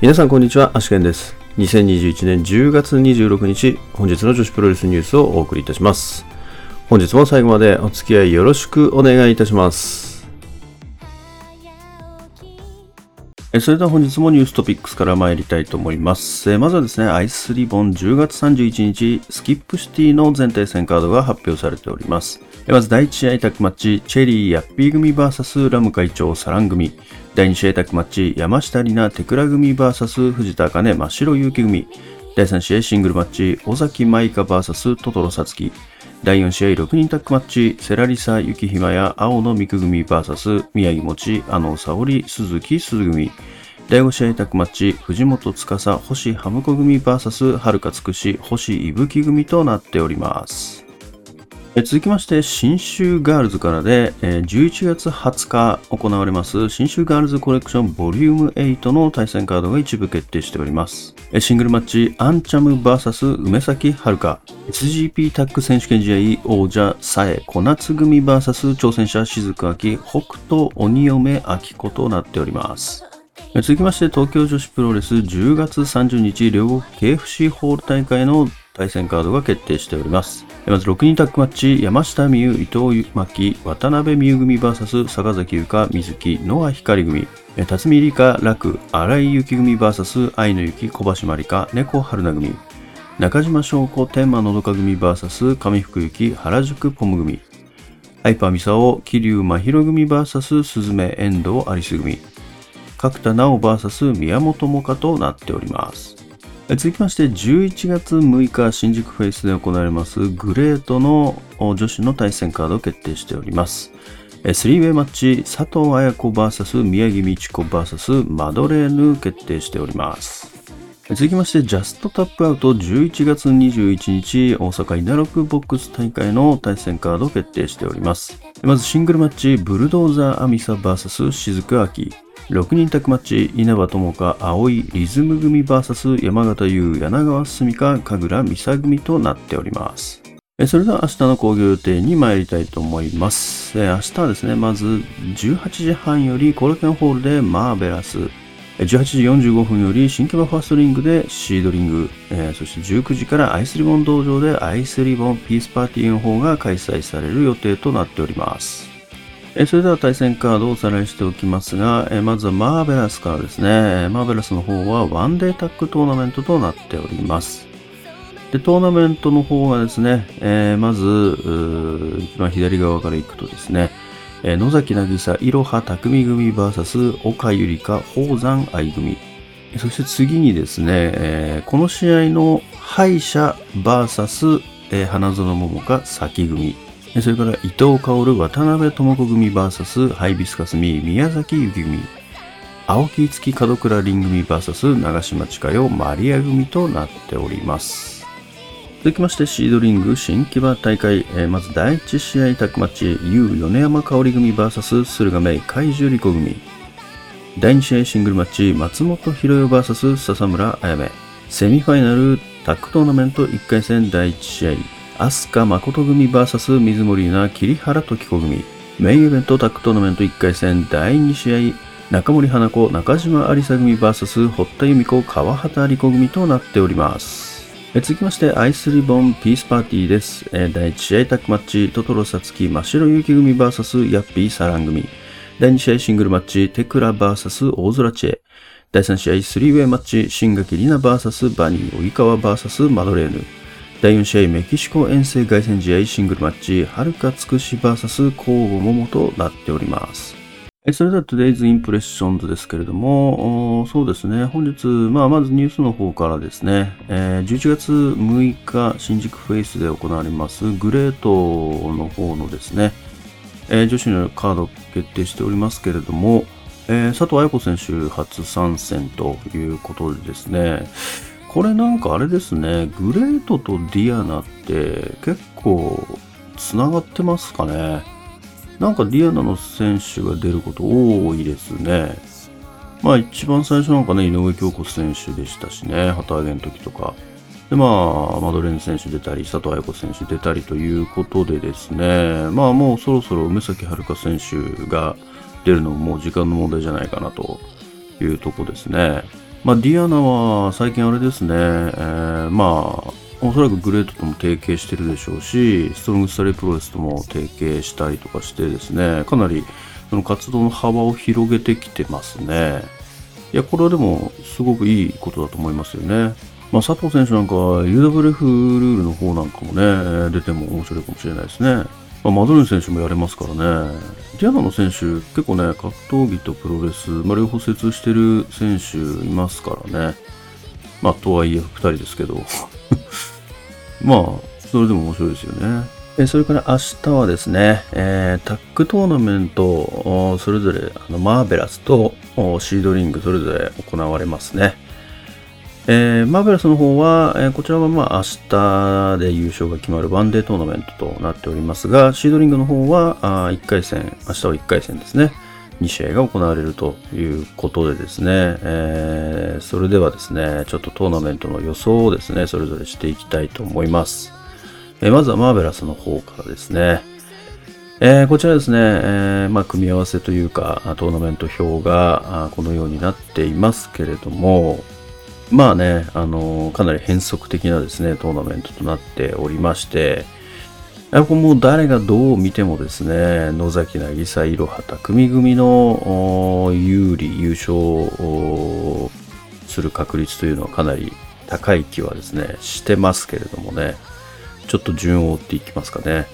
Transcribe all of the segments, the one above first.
皆さんこんにちは、アシケンです。2021年10月26日、本日の女子プロレスニュースをお送りいたします。本日も最後までお付き合いよろしくお願いいたします。それでは本日もニューストピックスから参りたいと思います。えまずはですね、アイスリボン10月31日、スキップシティの全体戦カードが発表されております。えまず第1試合タッグマッチ、チェリー・ヤッピー組 VS ラム会長サラン組。第2試合タッグマッチ、山下里奈・テクラ組 VS 藤田茜真白勇気組。第3試合シングルマッチ、尾崎舞香 VS トトロサツキ。第4試合6人タッグマッチ、セラリサ・ユキヒマや青野美久組 VS 宮城持、あの沙織、鈴木鈴組。第5試合タッグマッチ、藤本司、星ハムコ組 VS 遥かつくし、星伊吹組となっております。続きまして、新州ガールズからで、え11月20日行われます、新州ガールズコレクションボリューム8の対戦カードが一部決定しております。シングルマッチ、アンチャム VS 梅崎遥。SGP タッグ選手権試合王者、さえ小夏組 VS 挑戦者、静明、北斗鬼嫁明子となっております。続きまして、東京女子プロレス10月30日、両国 KFC ホール大会の対戦カードが決定しております。まず6人タッグマッチ、山下美優、伊藤真希、渡辺美優組 VS 坂崎優香、水木、野川光組。辰巳理香、楽、荒井幸組 VS 愛の幸、小橋まりか、猫春菜組。中島翔子、天満のどか組 VS 上福幸、原宿ポム組。ハイパーミサオ、桐生真宙組 VS 鈴芽遠藤アリス組。角田直 VS 宮本萌歌となっております。続きまして、11月6日、新宿フェイスで行われますグレートの女子の対戦カードを決定しております。えスリーウェイマッチ、佐藤綾子 VS 宮城美智子 VS マドレーヌ決定しております。続きまして、ジャストタップアウト11月21日、大阪稲六ボックス大会の対戦カードを決定しております。まずシングルマッチ、ブルドーザーアミサ VS 雫明。6人タッグマッチ、稲葉友香、葵、リズム組 VS 山形優、柳川澄香、神楽美沙組となっております。それでは明日の興行予定に参りたいと思います。明日はですね、まず18時半よりコロケンホールでマーベラス、18時45分より新キャバファーストリングでシードリング、そして19時からアイスリボン道場でアイスリボンピースパーティーの方が開催される予定となっております。えそれでは対戦カードをおさらいしておきますが、えまずはマーベラスからですね、マーベラスの方はワンデータッグトーナメントとなっております。で、トーナメントの方がですね、えまず、一番左側から行くとですね、え野崎渚、いろは匠組 VS 岡ゆりか、宝山愛組。そして次にですね、えこの試合の敗者 VS、え花園桃香、咲組。それから伊藤薫、渡辺智子組 VS ハイビスカスミ、宮崎幸組。青木月門倉凛組 VS 長島千佳代、マリア組となっております。続きましてシードリング新木場大会、えーまず第1試合タッグマッチ U 米山香織組 VS 駿河芽海樹里子組第2試合シングルマッチ松本博代 VS 笹村彩芽セミファイナルタッグトーナメント1回戦第1試合飛鳥誠組 VS 水森菜桐原時子組メインイベントタッグトーナメント1回戦第2試合中森花子中島有沙組 VS 堀田由美子川畑理子組となっております続きまして、アイスリボンピースパーティーです。え第1試合タッグマッチ、トトロサツキ真白雪組 VS ヤッピーサラン組。第2試合シングルマッチ、テクラ VS 大空知恵。第3試合スリーウェイマッチ、新垣里奈 VS バニー及川 VS マドレーヌ。第4試合メキシコ遠征凱旋試合シングルマッチ、はるかつくし VS 交互桃となっております。それでは Today's Impressions ですけれども、そうですね、本日、まあ、まずニュースの方からですね、えー11月6日、新宿フェイスで行われますグレートの方のですね、えー女子のカード決定しておりますけれども、えー佐藤綾子選手初参戦ということでですね、これなんかあれですね、グレートとディアナって結構つながってますかね。なんかディアナの選手が出ること多いですね。まあ一番最初なんかね、井上京子選手でしたしね、旗揚げの時とか。でまあ、マドレーヌ選手出たり、佐藤綾子選手出たりということでですね、まあもうそろそろ梅崎遥選手が出るのももう時間の問題じゃないかなというとこですね。まあ、ディアナは最近あれですね、えー、まあ、おそらくグレートとも提携してるでしょうし、ストロングスタレープロレスとも提携したりとかしてですね、かなりその活動の幅を広げてきてますね。いや、これはでもすごくいいことだと思いますよね。まあ、佐藤選手なんかは UWF ルールの方なんかもね、出ても面白いかもしれないですね。まあ、マドレン選手もやれますからね。ディアナの選手、結構ね、格闘技とプロレス、まあ、両方接してる選手いますからね。まあ、とはいえ2人ですけど。まあ、それでも面白いですよね。えそれから明日はですね、えー、タッグトーナメント、それぞれあのマーベラスとシードリングそれぞれ行われますね。えー、マーベラスの方は、えー、こちらはまあ明日で優勝が決まるワンデートーナメントとなっておりますが、シードリングの方はあ1回戦、明日は1回戦ですね。2試合が行われるということでですね、えー、それではですね、ちょっとトーナメントの予想をですね、それぞれしていきたいと思います。え、まずはマーベラスの方からですね、えー、こちらですね、えー、まあ、組み合わせというか、トーナメント表がこのようになっていますけれども、まあね、あのかなり変則的なですね、トーナメントとなっておりまして、やっぱもう誰がどう見てもですね、野崎渚いろは匠組の有利、優勝する確率というのはかなり高い気はですね、してますけれどもね、ちょっと順を追っていきますかね。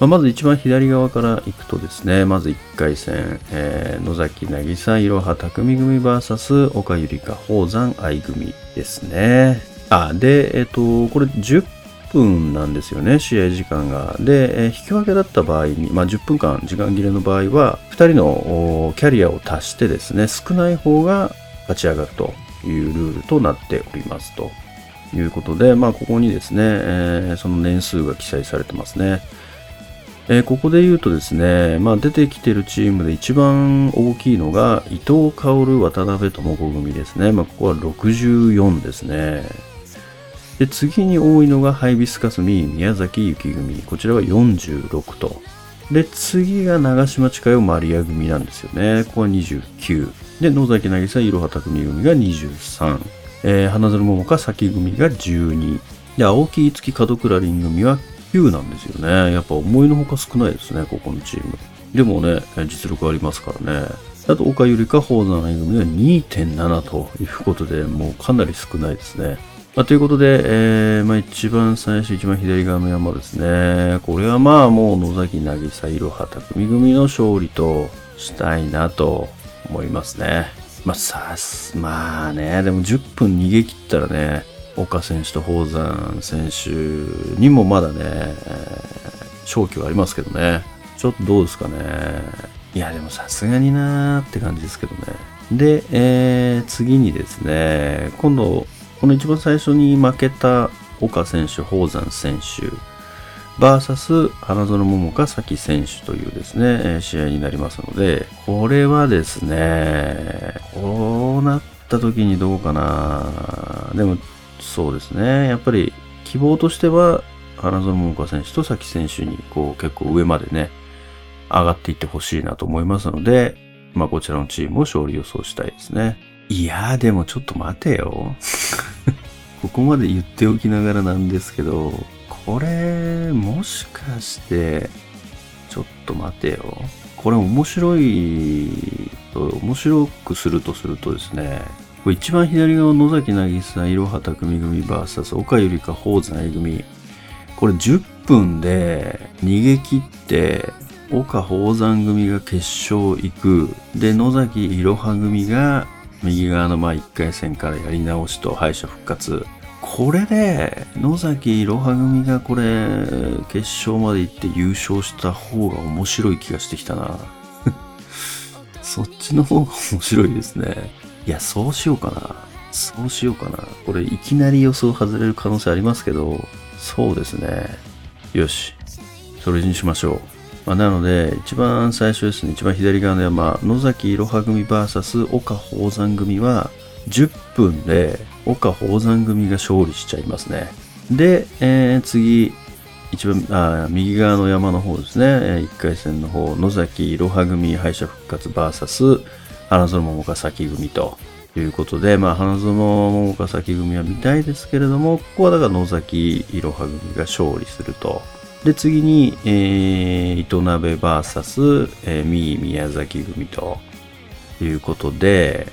ま、まず一番左側から行くとですね、まず1回戦、えー、野崎渚いろは匠組 VS 岡ゆりか宝山愛組ですね。あ、で、えっ、ー、と、これ10分なんですよね、試合時間が。で、えー、引き分けだった場合に、まあ、10分間時間切れの場合は、2人のキャリアを足してですね、少ない方が勝ち上がるというルールとなっておりますということで、まあ、ここにですね、えー、その年数が記載されてますね。えー、ここで言うとですね、まあ、出てきているチームで一番大きいのが伊藤薫渡辺智子組ですね。まあ、ここは64ですね。で、次に多いのがハイビスカスミ宮崎幸組。こちらは46と。で、次が長島千佳代マリア組なんですよね。ここは29。で、野崎渚いろはた組が23。えー、花園桃香咲組が12。で、青木月門倉凛組は9なんですよね。やっぱ思いのほか少ないですね、ここのチーム。でもね、実力ありますからね。あと、岡ゆりか宝山組は2.7ということで、もうかなり少ないですね。まあ、ということで、えー、まあ、一番最初、一番左側の山ですね。これはまあもう野崎渚いろは匠組の勝利としたいなと思いますね。まあさす、まあね、でも10分逃げ切ったらね、岡選手と宝山選手にもまだね、えー、勝機はありますけどね。ちょっとどうですかね。いや、でもさすがになーって感じですけどね。で、えー、次にですね、今度、この一番最初に負けた岡選手、宝山選手、バーサス花園桃香咲選手というですね、試合になりますので、これはですね、こうなった時にどうかな。でも、そうですね。やっぱり希望としては、花園桃香選手と咲選手にこう結構上までね、上がっていってほしいなと思いますので、まあこちらのチームを勝利予想したいですね。いやーでもちょっと待てよ。ここまで言っておきながらなんですけど、これ、もしかして、ちょっと待てよ。これ面白い、面白くするとするとですね、これ一番左側野崎渚、いろは匠組 VS 岡ゆりか宝山組。これ10分で逃げ切って、岡宝山組が決勝行く。で、野崎いろは組が右側のまあ1回戦からやり直しと敗者復活。これで、野崎いろは組がこれ、決勝まで行って優勝した方が面白い気がしてきたな。そっちの方が面白いですね。いや、そうしようかな。そうしようかな。これ、いきなり予想外れる可能性ありますけど、そうですね。よし。それにしましょう。まあ、なので、一番最初ですね、一番左側の山、野崎いろは組 VS 岡宝山組は、10分で岡宝山組が勝利しちゃいますね。で、えー、次、一番あ、右側の山の方ですね、1回戦の方、野崎いろは組敗者復活 VS 花園桃ヶ崎組ということで、まあ、花園桃岡崎組は見たいですけれども、ここはだから野崎いろは組が勝利すると。で、次に、えー、糸鍋 VS、えー、三井宮崎組ということで、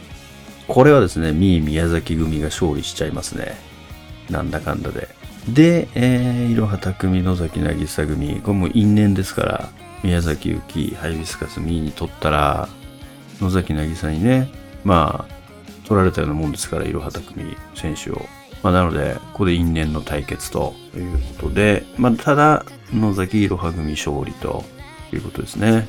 これはですね、三井宮崎組が勝利しちゃいますね。なんだかんだで。で、えー、いろは匠野崎渚組、これも因縁ですから、宮崎ゆき、ハイビスカスミーに取ったら、野崎渚にね、まあ、取られたようなもんですから、いろは匠選手を。まあ、なので、ここで因縁の対決ということで、まあ、ただ、野崎いろは組勝利ということですね。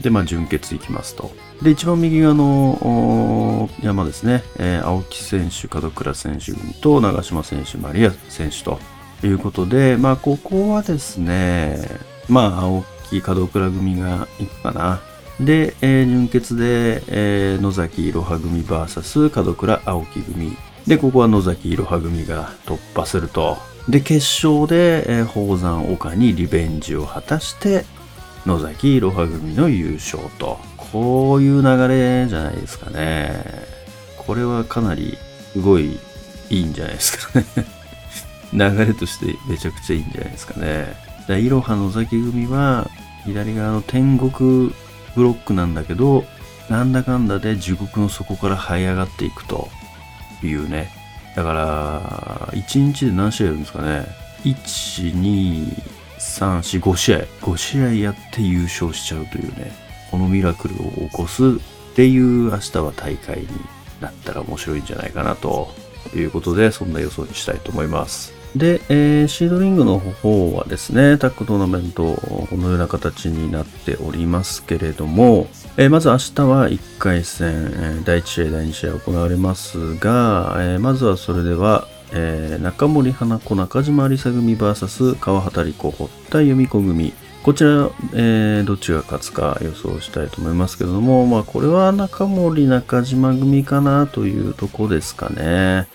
で、まあ、準決いきますと。で、一番右側の山ですね、えー、青木選手、門倉選手組と長島選手、マリア選手ということで、まあ、ここはですね、まあ、青木、門倉組がいくかな。で、えー、準決で、えー、野崎いろは組 VS 門倉青木組。で、ここは野崎いろは組が突破すると。で、決勝で、えー、宝山岡にリベンジを果たして、野崎いろは組の優勝と。こういう流れじゃないですかね。これはかなりすごいいいんじゃないですかね。流れとしてめちゃくちゃいいんじゃないですかね。いろは野崎組は左側の天国ブロックなんだけど、なんだかんだで地獄の底から這い上がっていくというね。だから、1日で何試合やるんですかね。1、2、3、4、5試合。5試合やって優勝しちゃうというね。このミラクルを起こすっていう明日は大会になったら面白いんじゃないかなということで、そんな予想にしたいと思います。で、えー、シードリングの方はですね、タッグトーナメント、このような形になっておりますけれども、えー、まず明日は1回戦、第1試合、第2試合行われますが、えー、まずはそれでは、えー、中森花子、中島有沙組 VS 川畑理子、堀田由美子組。こちら、えー、どっちが勝つか予想したいと思いますけれども、まあこれは中森、中島組かなというとこですかね。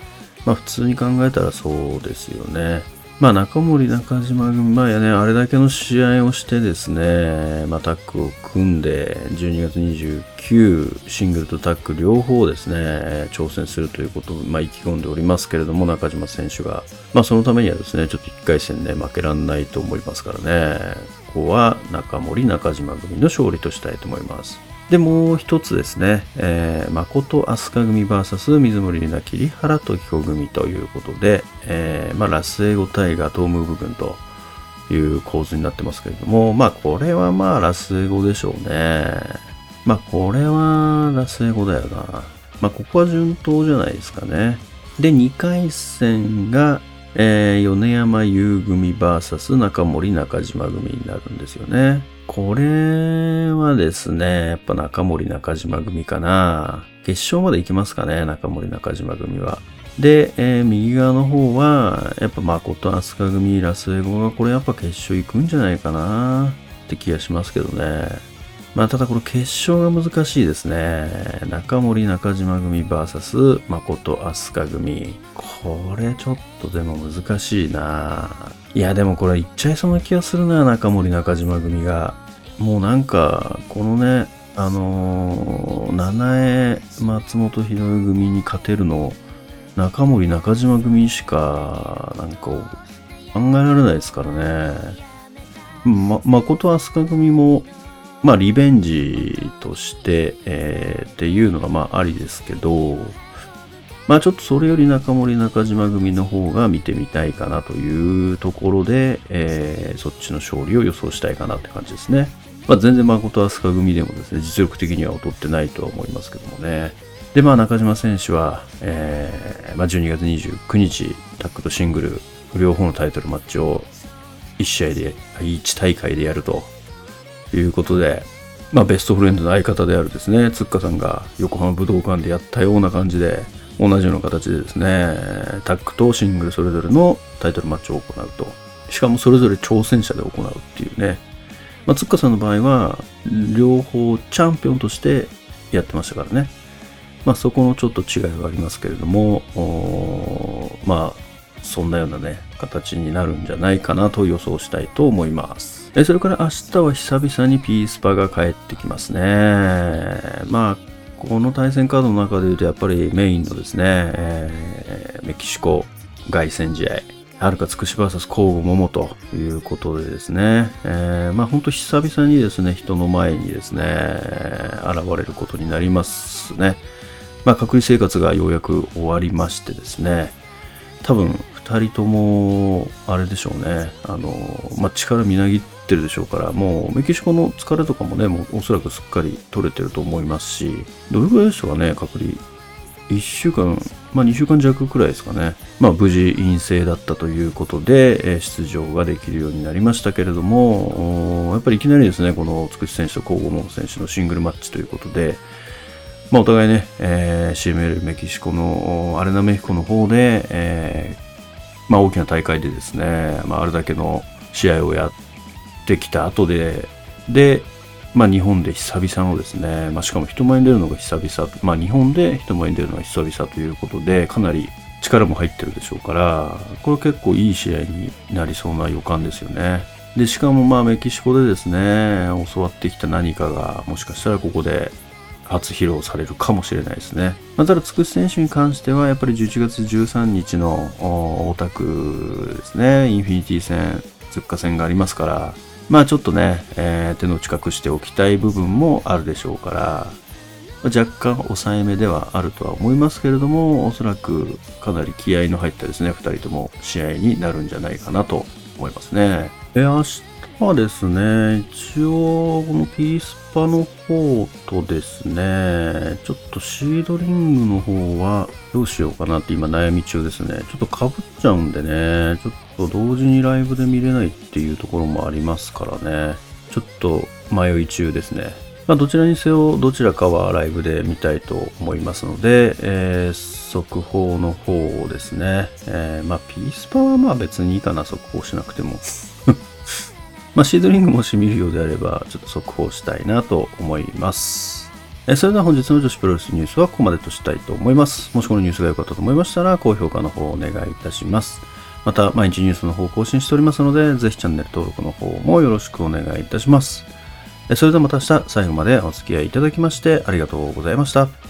まあ普通に考えたらそうですよね。まあ中森中島組、まあやね、あれだけの試合をしてですね、まあタッグを組んで、12月29、シングルとタッグ両方ですね、挑戦するということを、まあ意気込んでおりますけれども、中島選手が。まあそのためにはですね、ちょっと1回戦ね、負けらんないと思いますからね、ここは中森中島組の勝利としたいと思います。で、もう一つですね、えー、誠飛鳥組 VS 水森里奈桐原時子組ということで、えー、まあ、ラスエゴタイガトームー部分という構図になってますけれども、まあ、これはまあ、ラスエゴでしょうね。まあ、これはラスエゴだよな。まあ、ここは順当じゃないですかね。で、2回戦が、えー、米山優組 VS 中森中島組になるんですよね。これはですね、やっぱ中森中島組かな。決勝まで行きますかね、中森中島組は。で、えー、右側の方は、やっぱ誠飛鳥組、ラスエゴがこれやっぱ決勝行くんじゃないかなって気がしますけどね。まあ、ただこの決勝が難しいですね。中森中島組 VS 誠飛鳥組。これちょっとでも難しいな。いや、でもこれいっちゃいそうな気がするな、中森中島組が。もうなんか、このね、あのー、七重松本博組に勝てるの、中森中島組しか、なんか、考えられないですからね。ま、誠飛鳥組も、まあ、リベンジとして、えー、っていうのが、まあ、ありですけど、まあ、ちょっとそれより中森中島組の方が見てみたいかなというところで、えー、そっちの勝利を予想したいかなって感じですね。まあ、全然誠飛鳥組でもですね、実力的には劣ってないとは思いますけどもね。で、まあ、中島選手は、えー、まあ、12月29日、タックとシングル、両方のタイトルマッチを1試合で、1大会でやるということで、まあ、ベストフレンドの相方であるですね、つっかさんが横浜武道館でやったような感じで、同じような形でですね、タッグとシングルそれぞれのタイトルマッチを行うと。しかもそれぞれ挑戦者で行うっていうね。まあ、つっかさんの場合は、両方チャンピオンとしてやってましたからね。まあ、そこのちょっと違いはありますけれども、まあ、そんなようなね、形になるんじゃないかなと予想したいと思います。えそれから明日は久々にピースパが帰ってきますね。まあ、この対戦カードの中で言うとやっぱりメインのですね、えーメキシコ凱旋試合、はるかつくし VS 交互桃ということでですね、えー、まあ本当久々にですね、人の前にですね、現れることになりますね。まあ隔離生活がようやく終わりましてですね、多分2人とも、あれでしょうね、あの、まあ力みなぎっててるでしょうから、もうメキシコの疲れとかもね、もうおそらくすっかり取れてると思いますし、どれぐらいでしたかね、隔離。1週間、まあ2週間弱くらいですかね。まあ無事陰性だったということで、出場ができるようになりましたけれども、やっぱりいきなりですね、このつくし選手と交互門選手のシングルマッチということで、まあお互いね、えー CML メキシコのアレナメヒコの方で、えーまあ大きな大会でですね、まああれだけの試合をやってきた後で、で、まあ日本で久々のですね、まあしかも人前に出るのが久々、まあ日本で人前に出るのが久々ということで、かなり力も入ってるでしょうから、これ結構いい試合になりそうな予感ですよね。で、しかもまあメキシコでですね、教わってきた何かが、もしかしたらここで初披露されるかもしれないですね。まあ、ただ、つくし選手に関しては、やっぱり11月13日のオタクですね、インフィニティ戦、通過戦がありますから、まあちょっとね、えー手の近くしておきたい部分もあるでしょうから、若干抑えめではあるとは思いますけれども、おそらくかなり気合の入ったですね、2人とも試合になるんじゃないかなと思いますね。え、明日はですね、一応、このピースパの方とですね、ちょっとシードリングの方はどうしようかなって今悩み中ですね。ちょっと被っちゃうんでね、ちょっと同時にライブで見れないっていうところもありますからね、ちょっと迷い中ですね。まあ、どちらにせよ、どちらかはライブで見たいと思いますので、えー速報の方をですね、えーまあ、ピースパはまあ別にいいかな、速報しなくても。まあ、シードリングもし見るようであれば、ちょっと速報したいなと思います。えそれでは本日の女子プロレスニュースはここまでとしたいと思います。もしこのニュースが良かったと思いましたら、高評価の方をお願いいたします。また、毎日ニュースの方を更新しておりますので、ぜひチャンネル登録の方もよろしくお願いいたします。それではまた明日最後までお付き合いいただきましてありがとうございました。